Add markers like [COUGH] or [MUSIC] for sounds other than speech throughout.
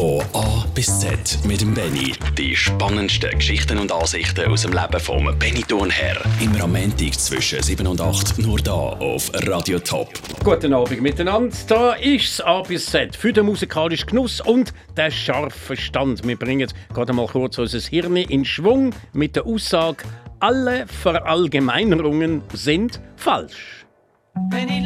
Von A bis Z mit dem Benny. Die spannendsten Geschichten und Ansichten aus dem Leben vom Benny Thurnherr. Immer am Montag zwischen 7 und 8 nur da auf Radio Top. Guten Abend miteinander. Da ist A bis Z für den musikalischen Genuss und den scharfen Verstand. Wir bringen gerade mal kurz unser Hirn in Schwung mit der Aussage, alle Verallgemeinerungen sind falsch. Penny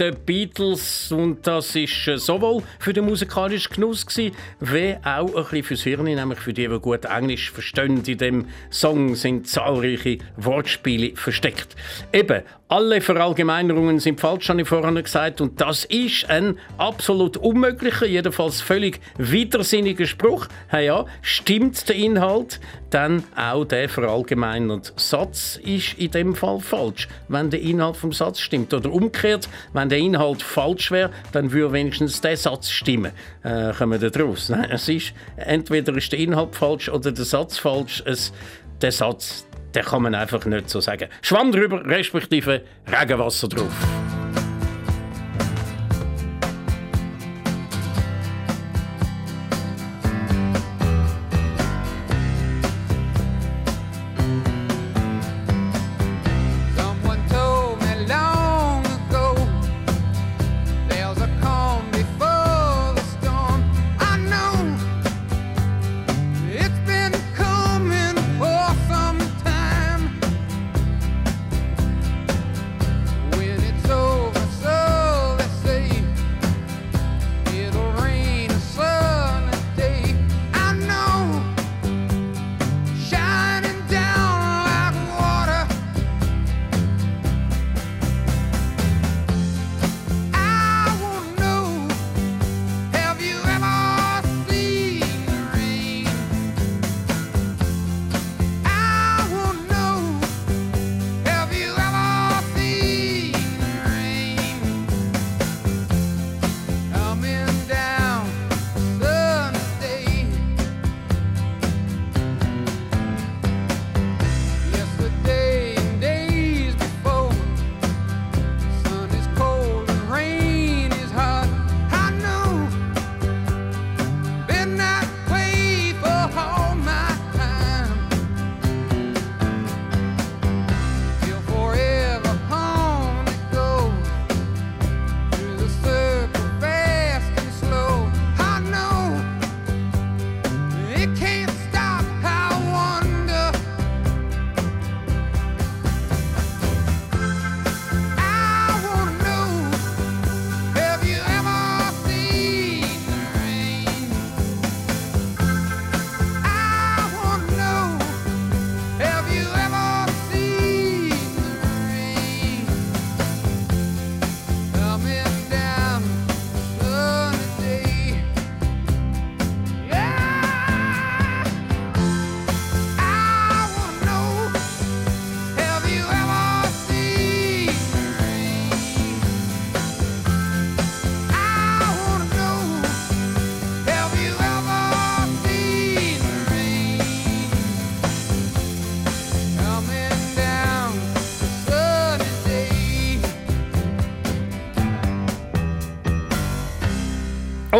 den Beatles und das ist äh, sowohl für den musikalischen Genuss gewesen, wie auch ein bisschen fürs Hirn, nämlich für die, die gut Englisch verstehen. In dem Song sind zahlreiche Wortspiele versteckt. Eben, alle Verallgemeinerungen sind falsch, habe ich vorhin gesagt, und das ist ein absolut unmöglicher, jedenfalls völlig widersinniger Spruch. Ja, ja, stimmt der Inhalt, dann auch der verallgemeinerte Satz ist in dem Fall falsch, wenn der Inhalt vom Satz stimmt. Oder umgekehrt, wenn der Inhalt falsch wäre, dann würde wenigstens der Satz stimmen. Äh, kommen wir daraus? Nein, es ist entweder ist der Inhalt falsch oder der Satz falsch. Es, der Satz, der kann man einfach nicht so sagen. Schwamm drüber, respektive Regenwasser drauf.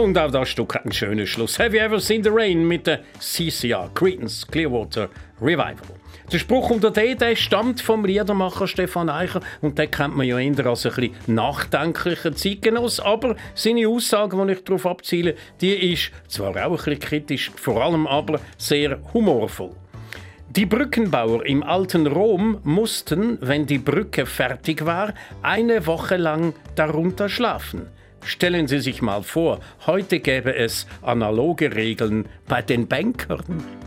Und auch das Stück hat einen schönen Schluss. Have you ever seen the rain mit der CCR, Creedence Clearwater Revival. Der Spruch unter D, der stammt vom Liedermacher Stefan Eicher und den kennt man ja eher als ein bisschen nachdenklicher Zeitgenoss, aber seine Aussage, die ich darauf abziele, die ist zwar auch ein bisschen kritisch, vor allem aber sehr humorvoll. Die Brückenbauer im alten Rom mussten, wenn die Brücke fertig war, eine Woche lang darunter schlafen. Stellen Sie sich mal vor, heute gäbe es analoge Regeln bei den Bankern.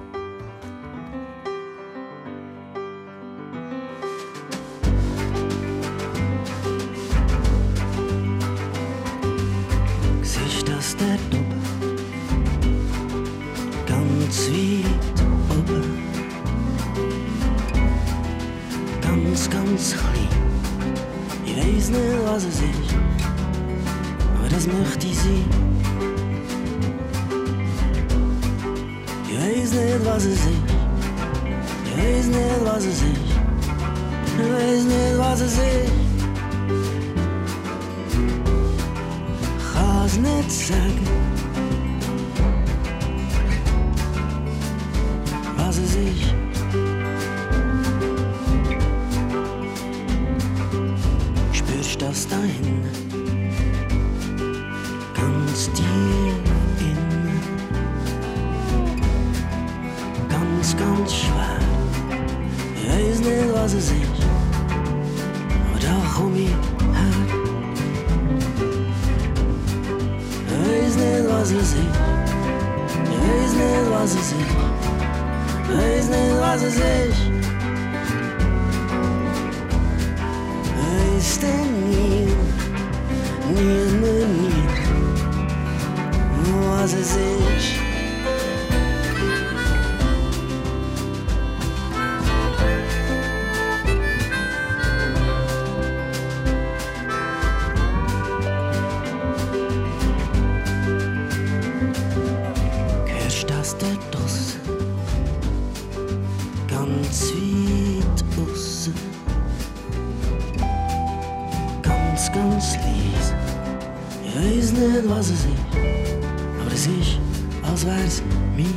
Aber es ist, als wär's mies.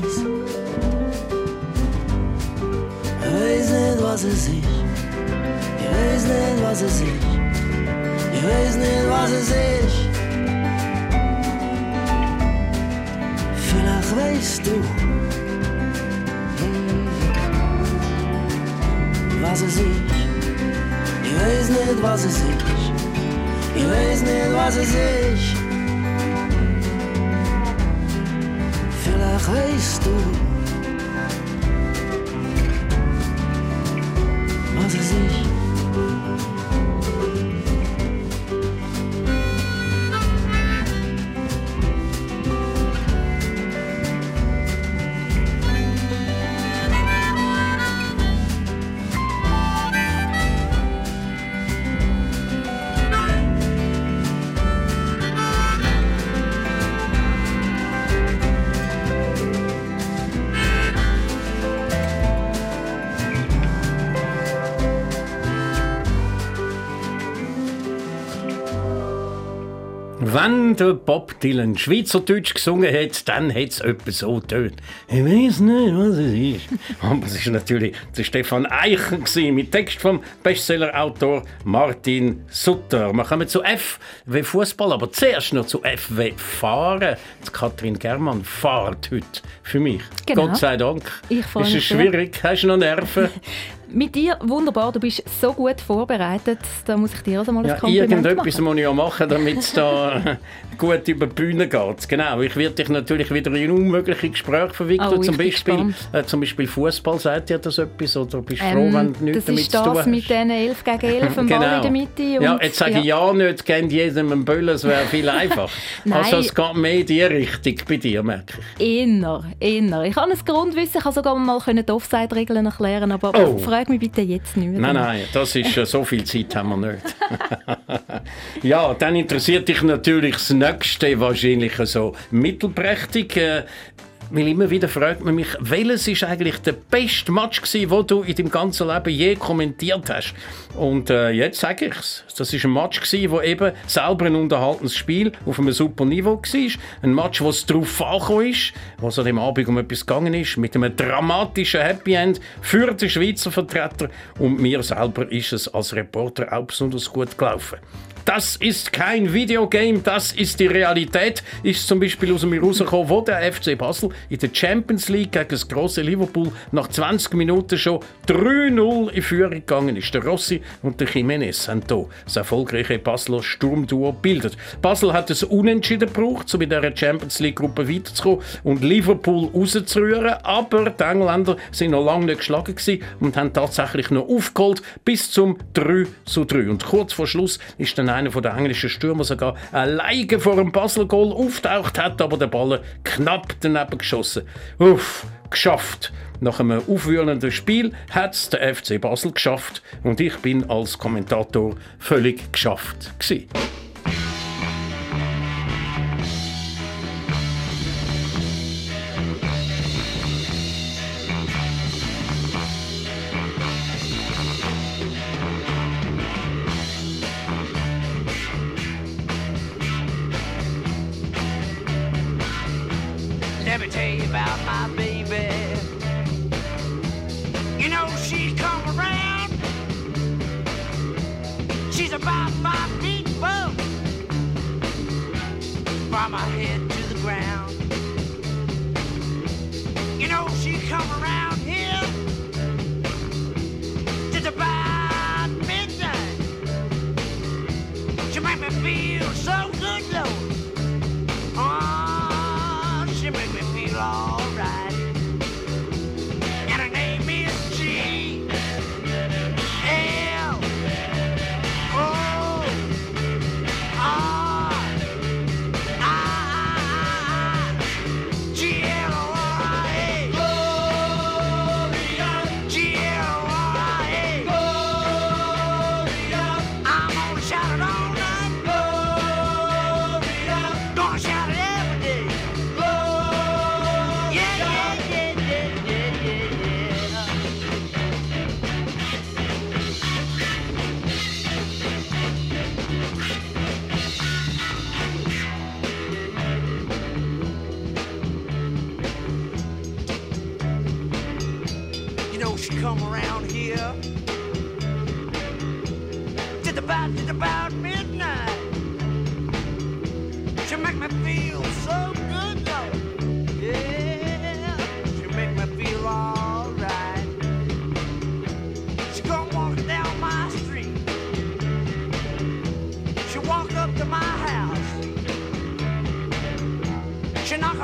Ich weiß nicht, was es ist. Ich weiß nicht, was es ist. Ich weiß nicht, was es ist. Vielleicht weißt du, hm, was es ist. Ich weiß nicht, was es ist. Ich weiß nicht, was es ist. Vielleicht weißt du, Wenn der Bob Dylan Schweizerdeutsch gesungen hat, dann hat es etwa so tönt. Ich weiß nicht, was es ist. Aber es war natürlich der Stefan Eichen gewesen, mit Text vom Bestsellerautor Martin Sutter. Wir kommen zu F wie Fußball, aber zuerst noch zu F wie Fahren. Die Kathrin Germann fahrt heute für mich. Genau. Gott sei Dank. Ich freu ist es schwierig? Hast du noch Nerven? [LAUGHS] Mit dir wunderbar, du bist so gut vorbereitet. Da muss ich dir also mal Ja, ein Kompliment irgendetwas machen. muss ich ja machen, damit es da [LAUGHS] gut über die Bühne geht. Genau, ich werde dich natürlich wieder in unmögliche Gespräche verwickeln. Oh, zum Beispiel, äh, zum Beispiel Fußball, sagt dir das etwas? Oder bist du froh, wenn du Ähm, nichts das damit ist zu tun das hast? mit den 11 gegen 11 im [LAUGHS] Ball in der Mitte. ja, jetzt sage ich ja nicht, kennt jedem einen Böller, es wäre viel einfacher. [LAUGHS] Also es geht mehr in die Richtung bei dir, merke ich. Inner, inner. Ich habe ein Grundwissen, ich kann sogar mal die Offside-Regeln erklären, aber Oh. Frag mich bitte jetzt nicht mehr. Nein, nein, das ist äh, so viel Zeit haben wir nicht. [LAUGHS] ja, dann interessiert dich natürlich das nächste wahrscheinlich so mittelprächtig. Weil immer wieder fragt man mich, welches ist eigentlich der beste Match gewesen, den du in deinem ganzen Leben je kommentiert hast? Und äh, jetzt sage ich's. Das ist ein Match gewesen, wo eben selber ein unterhaltendes Spiel auf einem super Niveau war. Ein Match, wo es darauf angekommen ist, wo es an dem Abend um etwas gegangen ist, mit einem dramatischen Happy End für den Schweizer Vertreter. Und mir selber ist es als Reporter auch besonders gut gelaufen. Das ist kein Videogame, das ist die Realität. Ist zum Beispiel aus mir rausgekommen, wo der FC Basel in der Champions League gegen das große Liverpool nach 20 Minuten schon 3-0 in Führung gegangen ist. Der Rossi und der Jiménez haben hier das erfolgreiche Basler Sturmduo gebildet. Basel hat es unentschieden gebraucht, um in dieser Champions League Gruppe weiterzukommen und Liverpool rauszurühren. Aber die Engländer sind noch lange nicht geschlagen und haben tatsächlich noch aufgeholt bis zum 3 zu 3. Und kurz vor Schluss ist dann einer der englischen Stürmer sogar alleine vor dem Basel-Goal auftaucht, hat aber den Ball knapp daneben geschossen. Uff, geschafft. Nach einem aufwühlenden Spiel hat es der FC Basel geschafft und ich bin als Kommentator völlig geschafft gewesen. Let me tell you about my baby. You know she's come around. She's about five feet above. Her head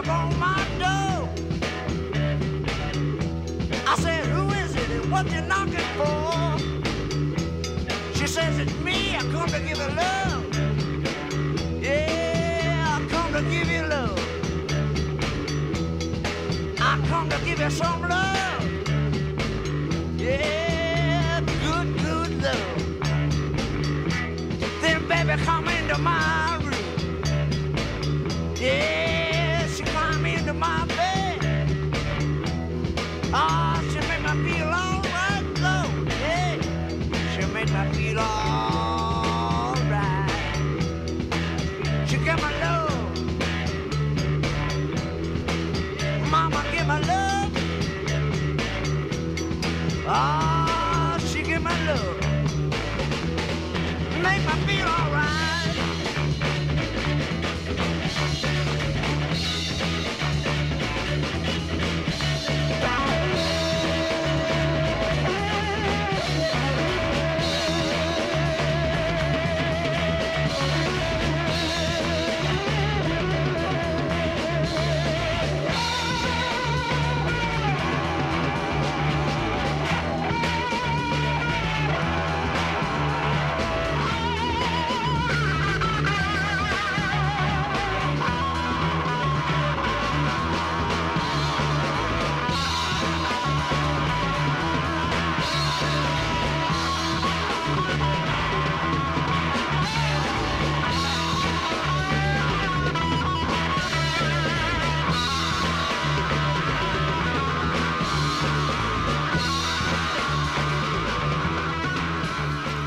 I said, who is it and what you knocking for? She says, it's me, I come to give you love. Yeah, I come to give you love. I come to give you some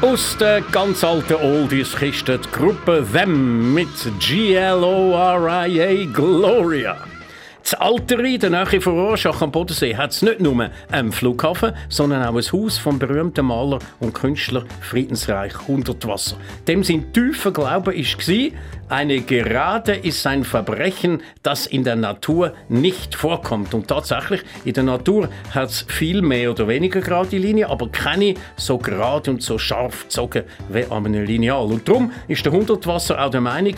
Aus der ganz alten Oldies-Kiste die Gruppe Them mit G-L-O-R-I-A Gloria. Das Alter in der Nähe von Rorschach am Bodensee hat es nicht nur einen Flughafen, sondern auch ein Haus vom berühmten Maler und Künstler Friedensreich Hundertwasser. Dem sein tiefer Glaube war, eine Gerade ist ein Verbrechen, das in der Natur nicht vorkommt. Und tatsächlich, in der Natur hat es viel mehr oder weniger gerade Linien, aber keine so gerade und so scharf gezogen wie an einem Lineal. Und darum ist der Hundertwasser auch der Meinung,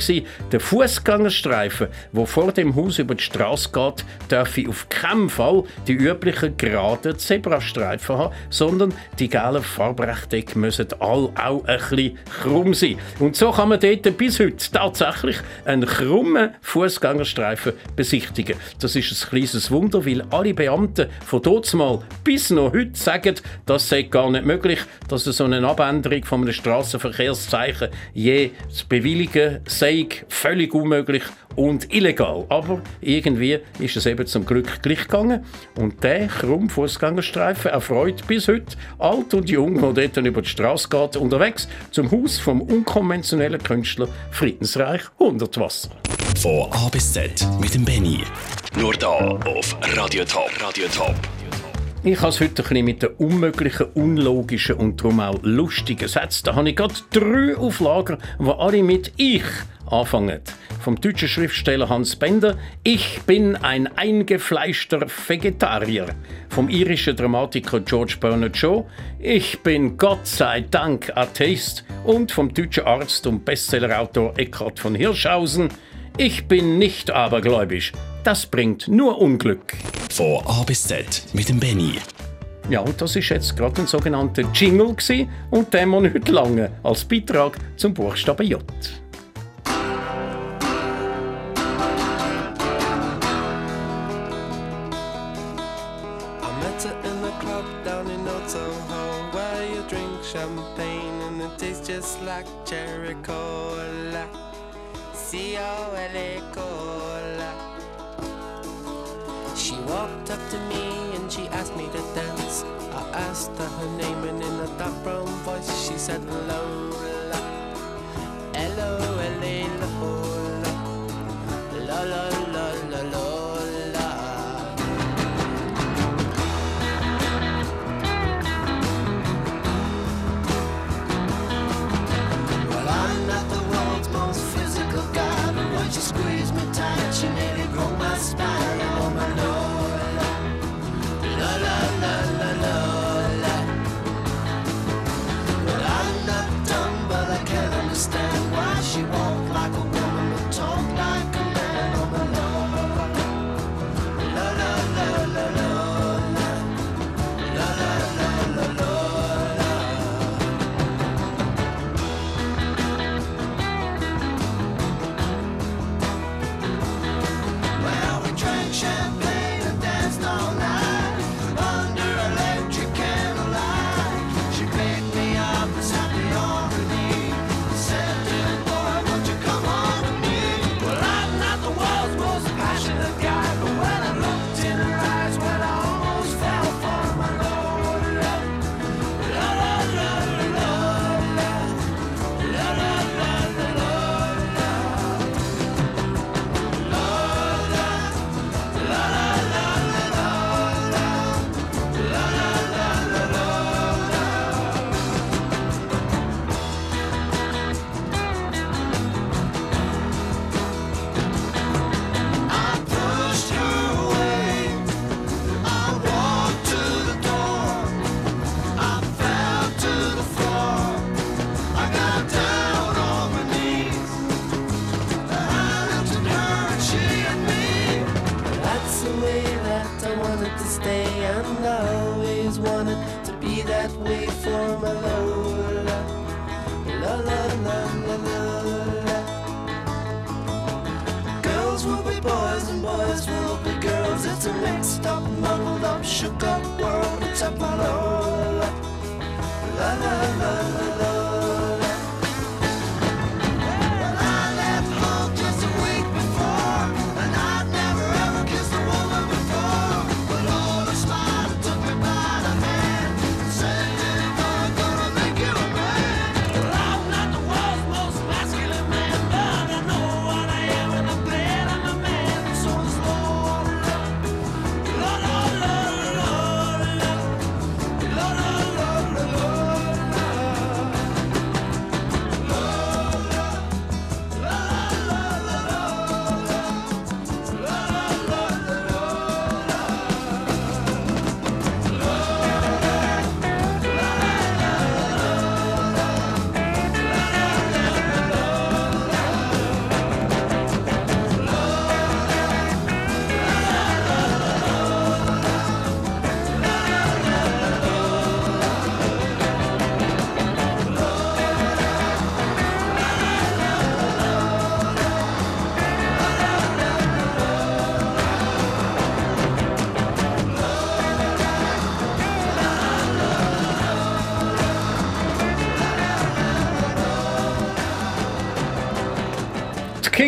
der Fußgängerstreifen, wo vor dem Haus über die Straße geht, darf auf keinen Fall die üblichen geraden Zebrastreifen haben, sondern die gelben Farbrechtecke müssen alle auch ein bisschen krumm sein. Und so kann man dort bis heute tatsächlich einen krummen Fußgängerstreifen besichtigen. Das ist ein kleines Wunder, weil alle Beamten von dort mal bis noch heute sagen, das sei gar nicht möglich, dass so eine Abänderung von einem Straßenverkehrszeichen je zu bewilligen sei, völlig unmöglich und illegal. Aber irgendwie ist es eben zum Glück gleich gegangen. Und der krumme Fußgängerstreifen erfreut bis heute alt und jung, der dort über die Straße geht, unterwegs zum Haus vom unkonventionellen Künstler Friedensreich Hundertwasser. Von A bis Z mit dem Benny. Nur da auf Radio Top. Radio Top. Ich habe es heute ein bisschen mit den unmöglichen, unlogischen und darum auch lustigen Sätzen. Da habe ich gerade drei auf Lager, die alle mit «Ich» anfangen. Vom deutschen Schriftsteller Hans Bender «Ich bin ein eingefleischter Vegetarier». Vom irischen Dramatiker George Bernard Shaw «Ich bin Gott sei Dank Atheist». Und vom deutschen Arzt und Bestsellerautor Eckhard von Hirschhausen «Ich bin nicht abergläubisch. Das bringt nur Unglück». Von A bis Z mit dem Benny. Ja, und das ist jetzt gerade ein sogenannter Jingle gewesen, und der muss nicht lange als Beitrag zum Buchstaben J.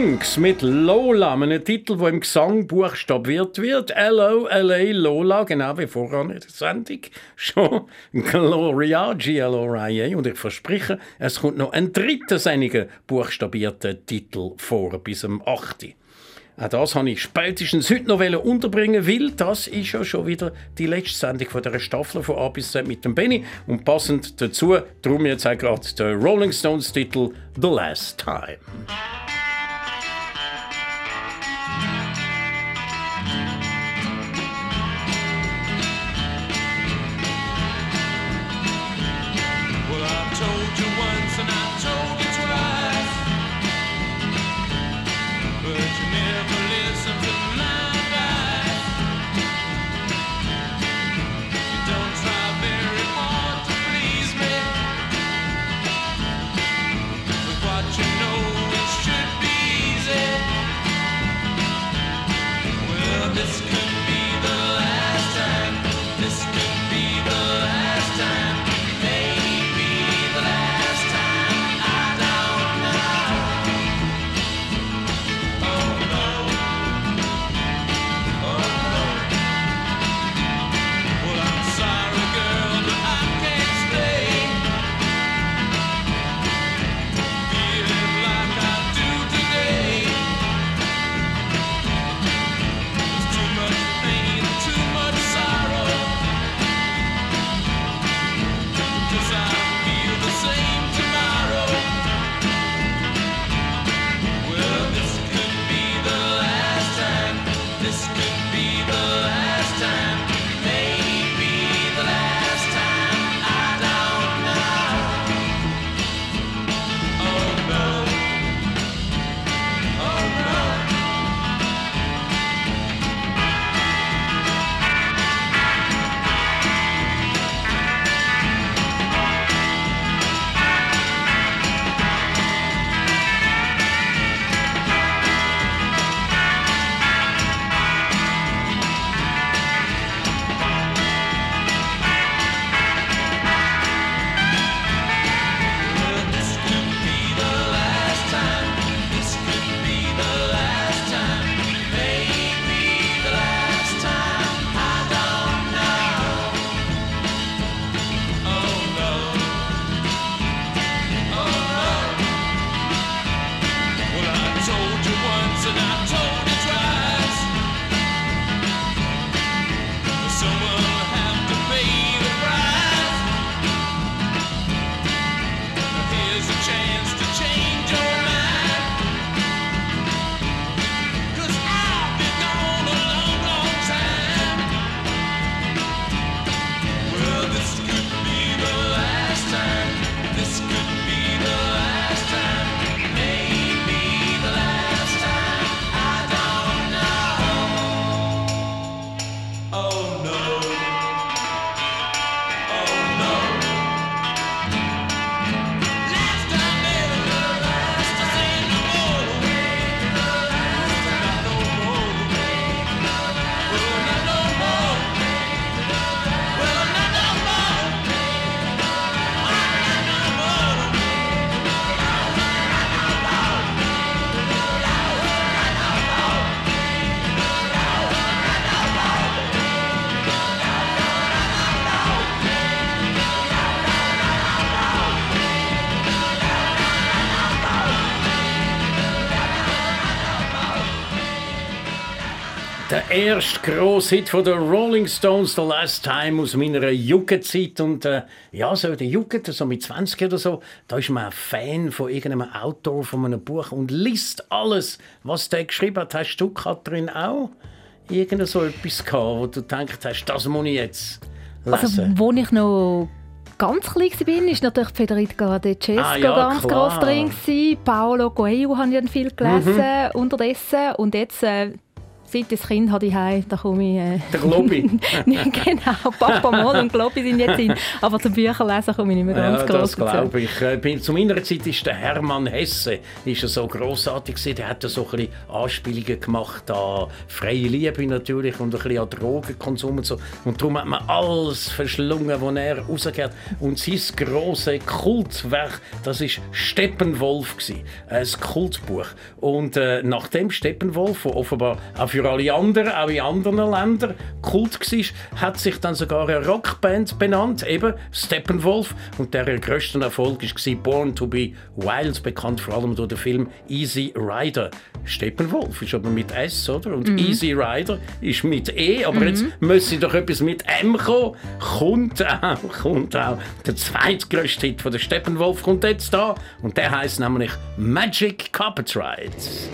Kinks mit Lola, einem Titel, wo im Gesang buchstabiert wird. L-O-L-A, Lola, genau wie vorher in der Sendung [LAUGHS] schon. Gloria, G-L-O-R-I-A. Und ich verspreche, es kommt noch ein dritter seiniger buchstabierter Titel vor, bis am 8. Auch das habe ich spätestens heute noch unterbringen, weil das ist ja schon wieder die letzte Sendung von dieser Staffel von A bis Z mit dem Benny. Und passend dazu, darum jetzt auch gerade der Rolling Stones Titel The Last Time. This erste grosse Hit von den Rolling Stones, The Last Time, aus meiner Jugendzeit. Und äh, ja, so in der Jugend, so mit 20 oder so, da ist man ein Fan von irgendeinem Autor von einem Buch und liest alles, was der geschrieben hat. Hast du, Katrin, auch irgend so etwas gehabt, wo du gedacht hast, das muss ich jetzt lesen? Also, wo ich noch ganz klein war, war natürlich Federica De Cesco Ah, ja, ganz klar. groß drin. Gewesen. Paolo Coelho habe ich dann viel gelesen Mhm. unterdessen. Und jetzt, äh, Seit das Kind habe ich heim, da komme ich... Äh, Der Globi. [LAUGHS] genau, Papa Mal und Globi sind jetzt in. Aber zum Bücherlesen komme ich nicht mehr ganz Ja, groß das glaube ich. Äh, Zu meiner Zeit ist der Hermann Hesse ist er so grossartig gewesen. Der hat so ein bisschen Anspielungen gemacht an freie Liebe natürlich und ein bisschen an Drogenkonsum und so. Und darum hat man alles verschlungen, was er rausgeht. Und sein grosses Kultwerk, das ist Steppenwolf gewesen. Ein Kultbuch. Und äh, nachdem Steppenwolf, der offenbar auch für alle anderen, auch in anderen Ländern Kult war, hat sich dann sogar eine Rockband benannt, eben Steppenwolf. Und der grösste Erfolg war Born to be Wild, bekannt vor allem durch den Film Easy Rider. Steppenwolf ist aber mit S, oder? Und Easy Rider ist mit E, aber jetzt müsste doch etwas mit M kommen. Kommt auch, kommt auch. Der zweitgrößte Hit von der Steppenwolf kommt jetzt da und der heißt nämlich Magic Carpet Rides.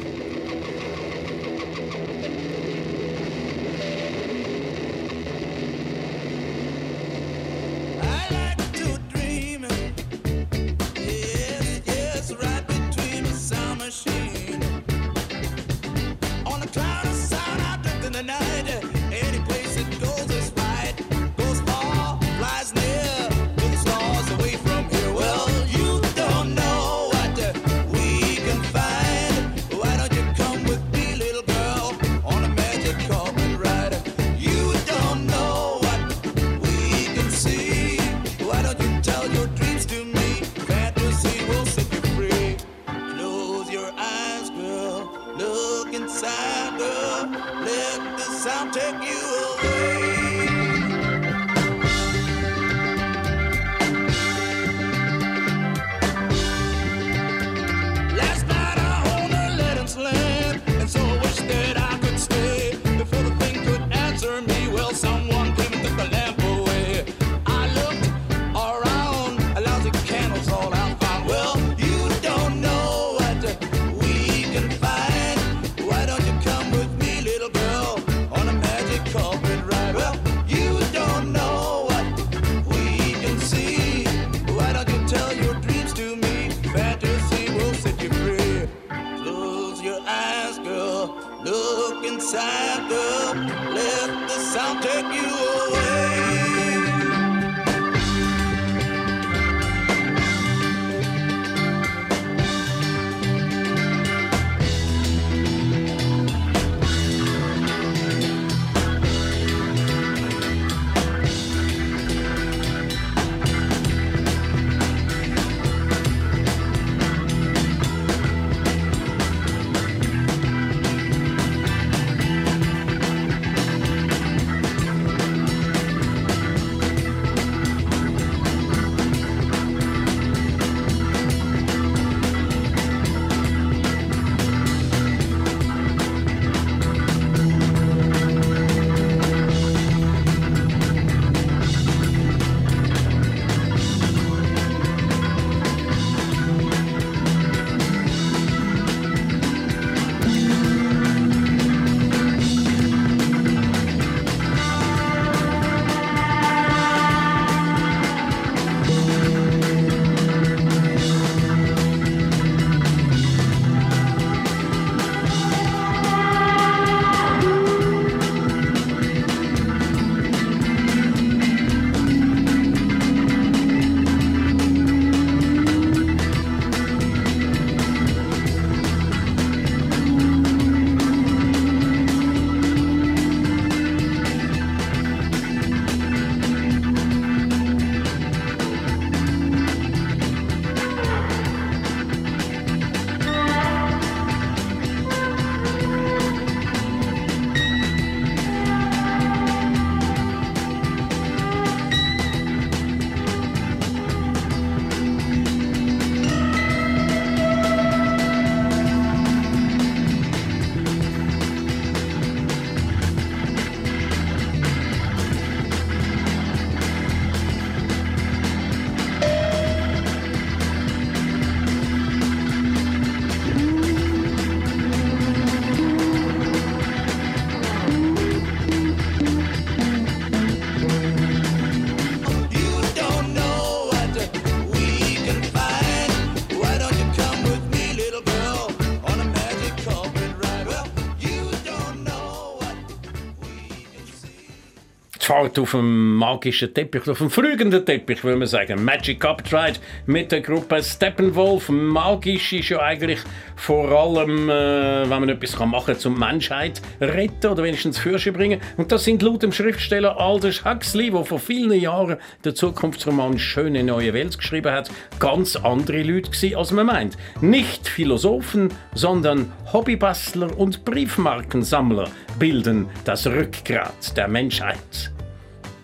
Fahrt auf dem magischen Teppich, auf dem flügenden Teppich, würde man sagen. Magic Uptride mit der Gruppe Steppenwolf. Magisch ist ja eigentlich vor allem, äh, wenn man etwas machen kann, zum Menschheit retten oder wenigstens Fürsche bringen. Und das sind laut dem Schriftsteller Aldous Huxley, der vor vielen Jahren der Zukunftsroman Schöne neue Welt geschrieben hat, ganz andere Leute gewesen, als man meint. Nicht Philosophen, sondern Hobbybastler und Briefmarkensammler bilden das Rückgrat der Menschheit.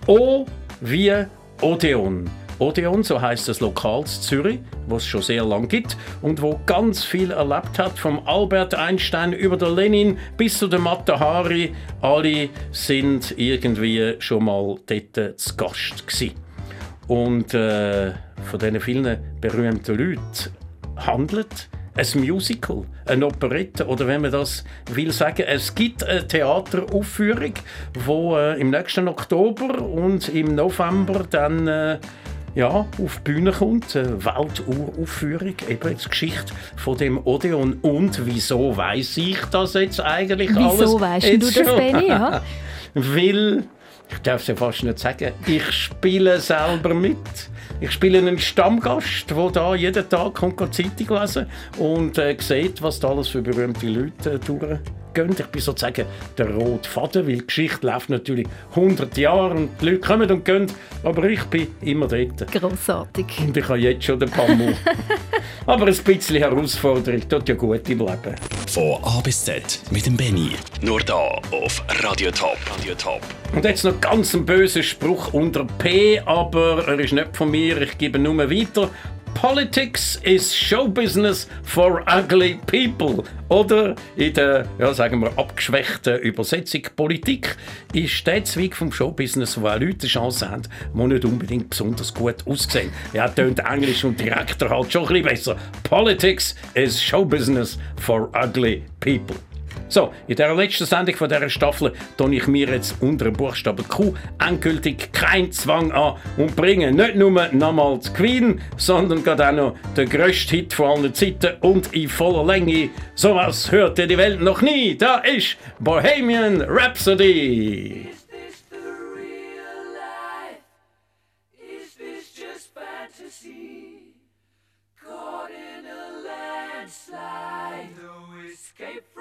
O wie Odeon. Odeon, so heißt das Lokal Zürich, was es schon sehr lang gibt und wo ganz viel erlebt hat, vom Albert Einstein über den Lenin bis zu der Mata Hari. Alle sind irgendwie schon mal dort zu Gast gewesen. Und äh, von diesen vielen berühmten Leuten handelt ein Musical, eine Operette oder wenn man das will sagen, es gibt eine Theateraufführung, wo äh, im nächsten Oktober und im November dann äh, ja, auf die Bühne kommt, eine Welturaufführung, eben die Geschichte von dem Odeon. Und wieso weiß ich das jetzt eigentlich alles? Wieso weisst du das? Benni? Ja? [LAUGHS] Weil, ich darf es ja fast nicht sagen, ich spiele selber mit. Ich spiele einen Stammgast, der da jeden Tag kommt, Zeitung lesen und äh, sieht, was da alles für berühmte Leute äh, durchgehen. Ich bin sozusagen der rote Faden, weil die Geschichte läuft natürlich 100 Jahre und die Leute kommen und gehen, aber ich bin immer dort. Grossartig. Und ich habe jetzt schon den Pammel. [LAUGHS] aber ein bisschen Herausforderung tut ja gut im Leben. Von A bis Z mit dem Benny. Nur da auf Radio Top. Radio Top. Und jetzt noch ganz ein böser Spruch unter P, aber er ist nicht von mir, ich gebe nur weiter. Politics is show business for ugly people. Oder in der, ja, sagen wir, abgeschwächten Übersetzung, Politik ist der Zweig vom Showbusiness, wo auch Leute eine Chance haben, die nicht unbedingt besonders gut aussehen. Ja, tönt Englisch und direkter halt schon ein bisschen besser. Politics is show business for ugly people. So, in der letzten Sendung von dieser Staffel tue ich mir jetzt unter dem Buchstaben Q endgültig keinen Zwang an und bringe nicht nur nochmal die Queen, sondern gerade auch noch den grössten Hit von allen Zeiten und in voller Länge. Sowas hörte die Welt noch nie. Da ist Bohemian Rhapsody.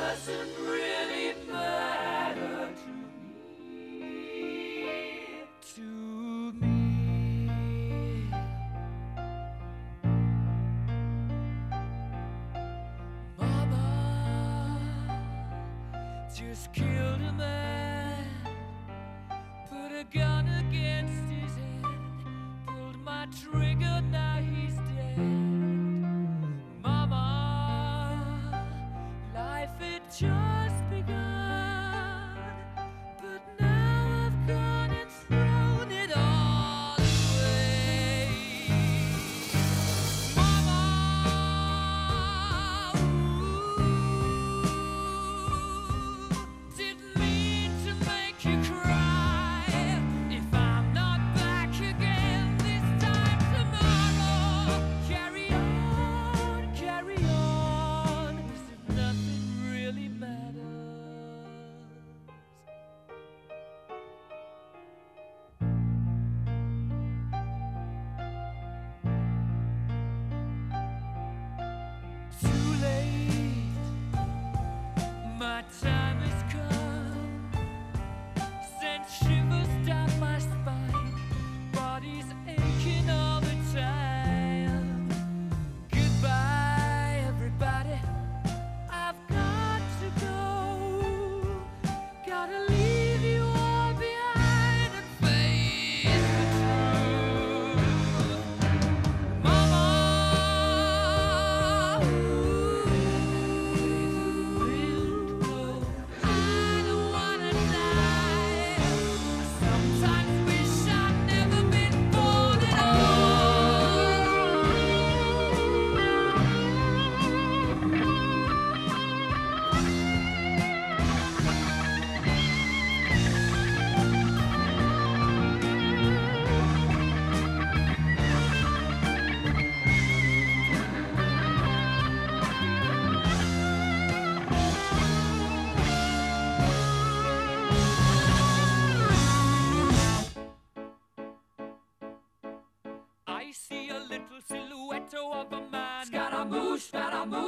doesn't really matter to me. To me. Mama just killed a man, put a gun against his head, pulled my trigger,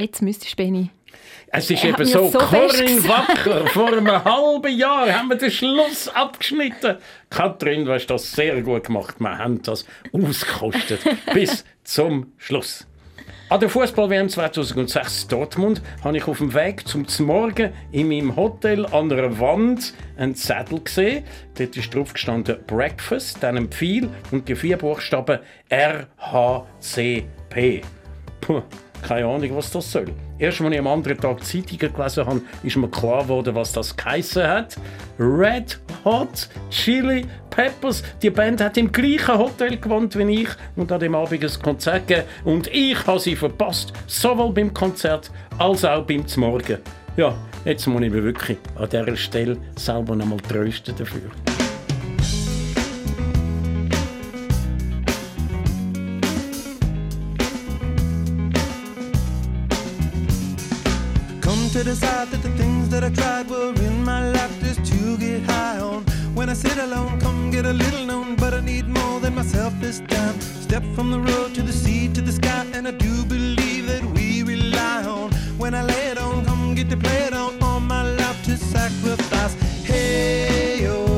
Jetzt müsstest du, Benni. Es ist Er eben so, so Corinne Wacker, vor einem halben Jahr haben wir den Schluss abgeschnitten. Katrin, du hast das sehr gut gemacht. Wir haben das ausgekostet [LAUGHS] bis zum Schluss. An der Fußball-WM 2006 Dortmund habe ich auf dem Weg zum Morgen in meinem Hotel an einer Wand einen Zettel gesehen. Dort ist drauf gestanden Breakfast, dann ein Pfeil und die vier Buchstaben RHCP. Puh, keine Ahnung, was das soll. Erst als ich am anderen Tag Zeitungen gelesen habe, ist mir klar geworden, was das geheissen hat. Red Hot Chili Peppers. Die Band hat im gleichen Hotel gewohnt wie ich und an dem Abend ein Konzert gegeben. Und ich habe sie verpasst. Sowohl beim Konzert als auch beim Zmorgen. Ja, jetzt muss ich mich wirklich an dieser Stelle selber noch mal trösten dafür. To decide that the things that I tried were in my life just to get high on. When I sit alone, come get a little known, but I need more than myself this time. Step from the road to the sea to the sky, and I do believe that we rely on. When I lay it on, come get to play it on, all my life to sacrifice. Hey, oh,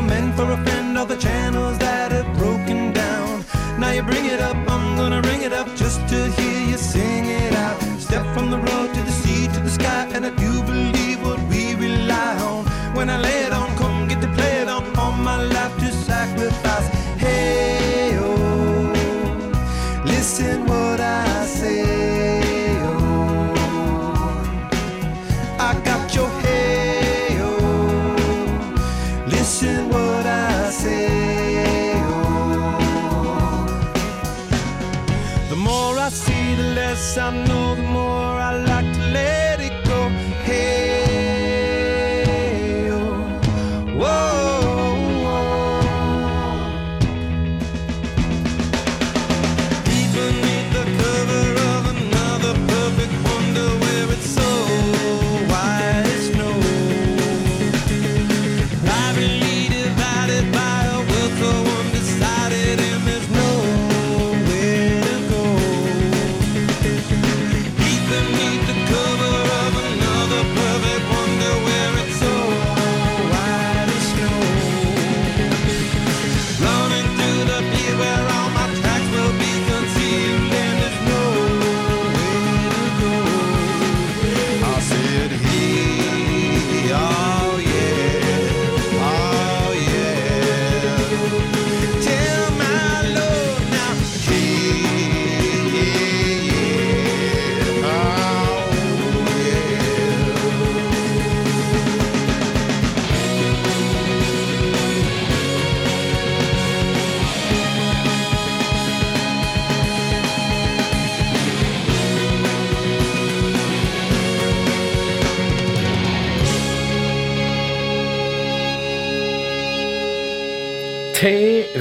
were meant for a friend, all the channels that have broken down. Now you bring it up, I'm gonna ring it up just to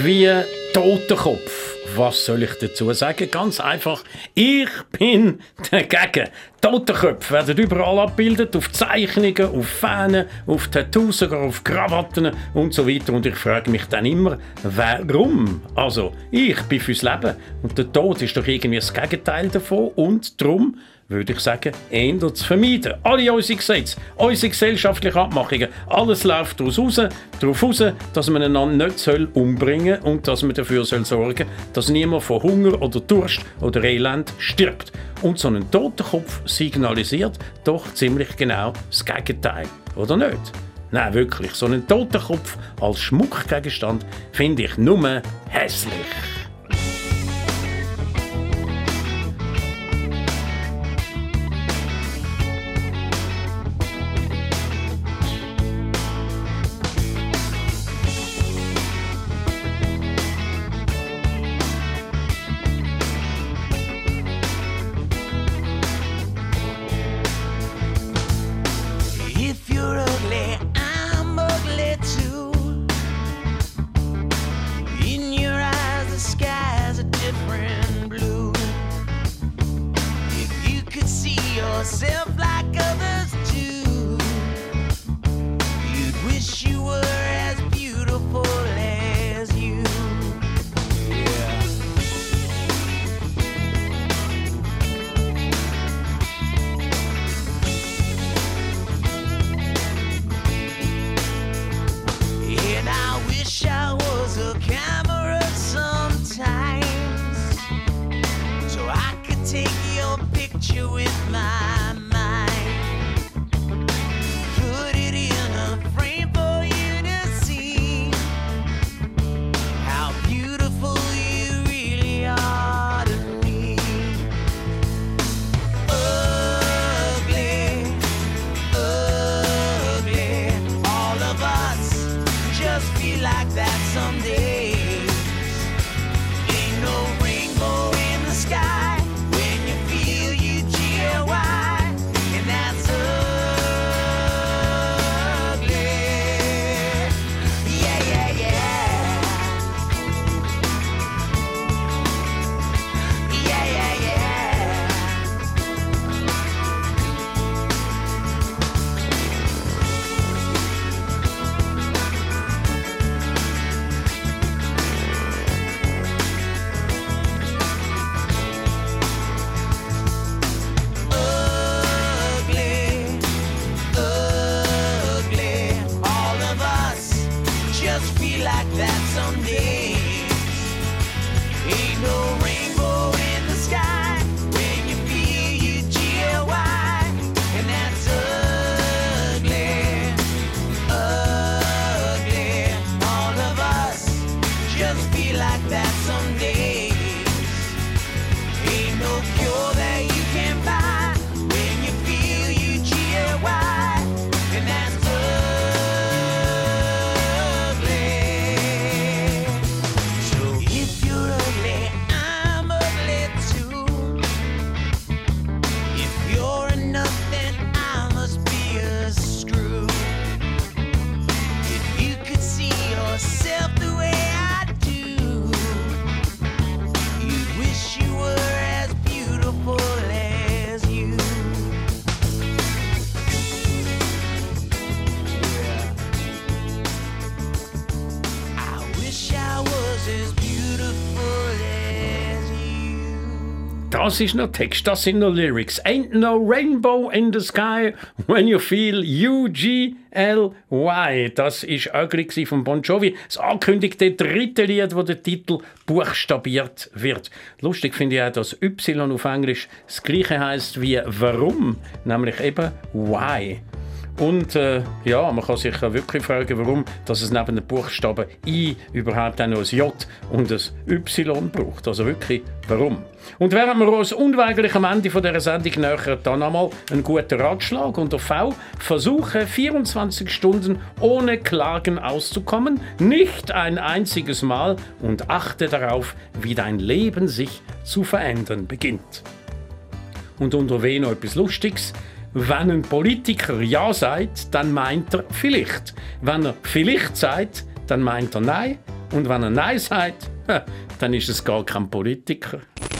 wie Totenkopf. Was soll ich dazu sagen? Ganz einfach, ich bin dagegen. Totenköpfe werden überall abgebildet, auf Zeichnungen, auf Fähnen, auf Tattoos, sogar auf Krawatten und so weiter. Und ich frage mich dann immer, warum? Also, ich bin fürs Leben und der Tod ist doch irgendwie das Gegenteil davon und darum würde ich sagen, eher zu vermeiden. Alle unsere Gesetze, unsere gesellschaftlichen Abmachungen, alles läuft daraus raus, darauf raus, dass man einander nicht soll umbringen soll und dass man dafür soll sorgen soll, dass niemand von Hunger oder Durst oder Elend stirbt. Und so ein Totenkopf signalisiert doch ziemlich genau das Gegenteil, oder nicht? Nein, wirklich, so einen Totenkopf als Schmuckgegenstand finde ich nur hässlich. Das ist noch Text, das sind noch Lyrics. Ain't no rainbow in the sky when you feel U-G-L-Y. Das ist gsi von Bon Jovi. Das angekündigte dritte Lied, wo der Titel buchstabiert wird. Lustig finde ich auch, dass Y auf Englisch das gleiche heißt wie Warum, nämlich eben Why. Und äh, ja, man kann sich ja wirklich fragen, warum dass es neben den Buchstaben I überhaupt auch noch ein J und ein Y braucht. Also wirklich, warum? Und während wir uns unweigerlich am Ende von dieser Sendung nähern, dann einmal einen guten Ratschlag unter V. Versuche 24 Stunden ohne Klagen auszukommen, nicht ein einziges Mal und achte darauf, wie dein Leben sich zu verändern beginnt. Und unter W noch etwas Lustiges. Wenn ein Politiker Ja sagt, dann meint er vielleicht. Wenn er vielleicht sagt, dann meint er Nein. Und wenn er Nein sagt, dann ist es gar kein Politiker.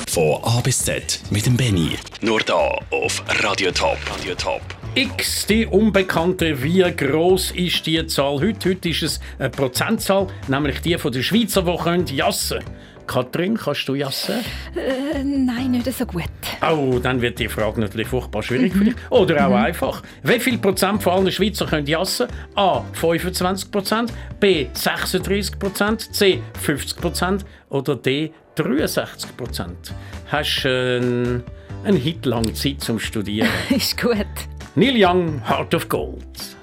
Von A bis Z mit dem Benny. Nur da auf Radio Top. Radio Top. X, die Unbekannte. Wie groß ist die Zahl heute? Heute ist es eine Prozentzahl, nämlich die von den Schweizer, die können jassen Katrin, kannst du jassen? Äh, nein, nicht so gut. Oh, dann wird die Frage natürlich furchtbar schwierig für dich. Oder auch einfach. Wie viel Prozent von allen Schweizer können jassen? A. 25 Prozent, B. 36 Prozent, C. 50 Prozent oder D. 63 Prozent. Hast du äh, einen Hit lang Zeit zum Studieren? [LAUGHS] ist gut. Neil Young, Heart of Gold.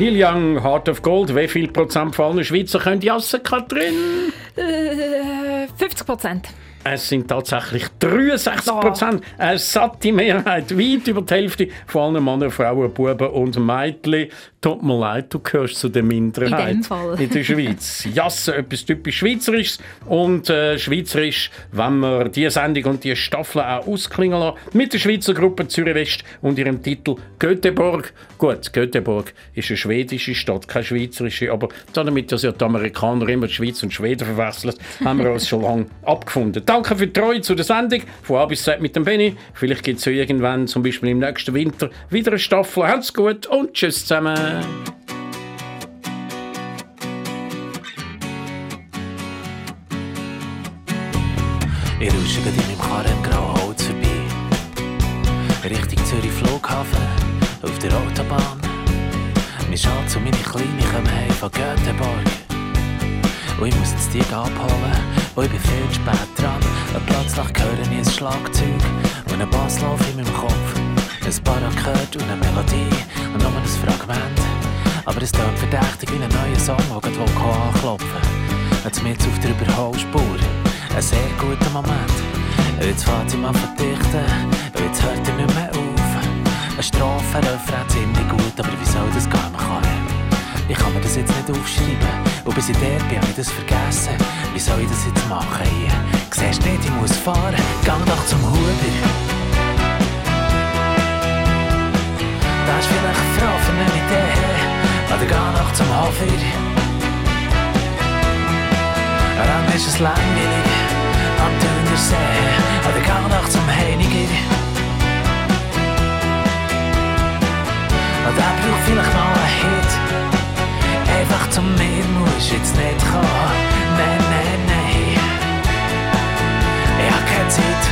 Neil Young, Heart of Gold. Wie viel Prozent von allen Schweizer können jassen, Katrin? Äh, 50 Prozent. Es sind tatsächlich 63 Prozent, eine satte Mehrheit, weit über die Hälfte von allen Männern, Frauen, Buben und Mädchen. Tut mir leid, du gehörst zu der Minderheit In Fall. in der Schweiz. [LAUGHS] Jasse, etwas typisch Schweizerisches und äh, Schweizerisch, wenn wir diese Sendung und diese Staffel auch ausklingen lassen, mit der Schweizer Gruppe Zürich West und ihrem Titel Göteborg. Gut, Göteborg ist eine schwedische Stadt, keine schweizerische, aber damit das ja die Amerikaner immer die Schweiz und Schweden verwechseln, haben wir uns schon [LAUGHS] lange abgefunden. Danke für die Treue zu der Sendung von A bis Z mit dem Benny. Vielleicht gibt es ja irgendwann, zum Beispiel im nächsten Winter, wieder eine Staffel. Habt's gut und tschüss zusammen. Ich rusche gerade in meinem Karren im grauen Holz vorbei. Richtung Zürich Flughafen, auf der Autobahn. Mein Schatz und meine Kleine kommen heim von Göteborg. Und ich muss jetzt die abholen, und ich bin viel zu spät dran. Und plötzlich höre ich ein Schlagzeug und ein Basslauf in meinem Kopf. Ein Parakkord und eine Melodie und nur ein Fragment. Aber es klingt verdächtig wie ein neuer Song, der gerade anklopfen will. Jetzt mit auf der Überholspur. Ein sehr guter Moment. Jetzt fährt sie mal verdichten, jetzt hört er nicht mehr auf. Eine Strophe, Refrain ziemlich gut, aber wie soll das gehen? Man kann ich kann mir das jetzt nicht aufschreiben. Und bis ich dort bin, habe ich das vergessen. Wie soll ich das jetzt machen hier? Siehst nicht, ich muss fahren. Gang doch zum Huber. Da ist vielleicht eine Frau für eine Idee. Oder geh noch zum Hofer. Dann ist es langweilig am Thunersee. Oder geh noch zum Heiniger. Meer musst jetzt nicht kommen. Nein, nein, nein. Ich hab keine Zeit.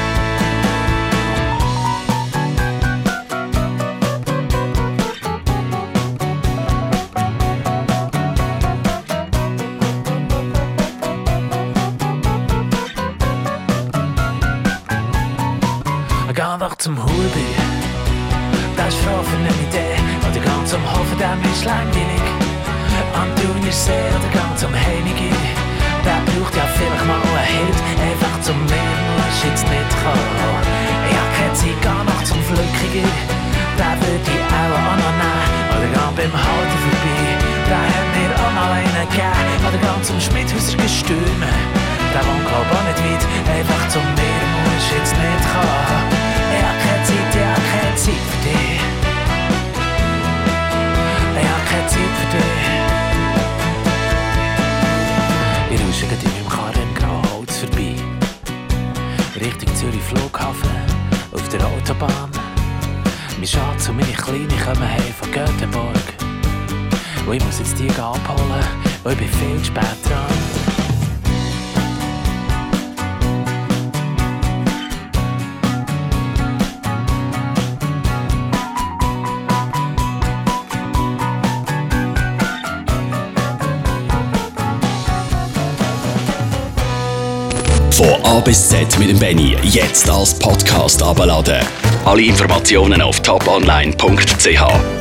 Geh doch zum Huber. Das ist Frau für eine Idee. Oder geh zum Hofen, der ist langweilig. Am Thunersee oder geh zum Heiniger. Der braucht ja vielleicht mal einen Hit. Einfach zum Meer musst jetzt nicht kommen. Ich hab keine Zeit, geh noch zum Flückiger. Der würde ich auch noch nehmen. Oder geh beim Halten vorbei. Der hat mir auch mal einen gegeben. Oder geh zum Schmidhauser Gestürme. Der wohnt glaub auch nicht weit. Einfach zum Meer musst jetzt nicht kommen. Ich hab keine Zeit, ich hab keine Zeit für dich. Ich hab keine Zeit Flughafen, auf der Autobahn. Mein Schatz und meine Kleine kommen heim von Göteborg. Und ich muss jetzt die abholen, und ich bin viel zu spät dran. A bis Z mit dem Benny jetzt als Podcast abladen. Alle Informationen auf toponline.ch.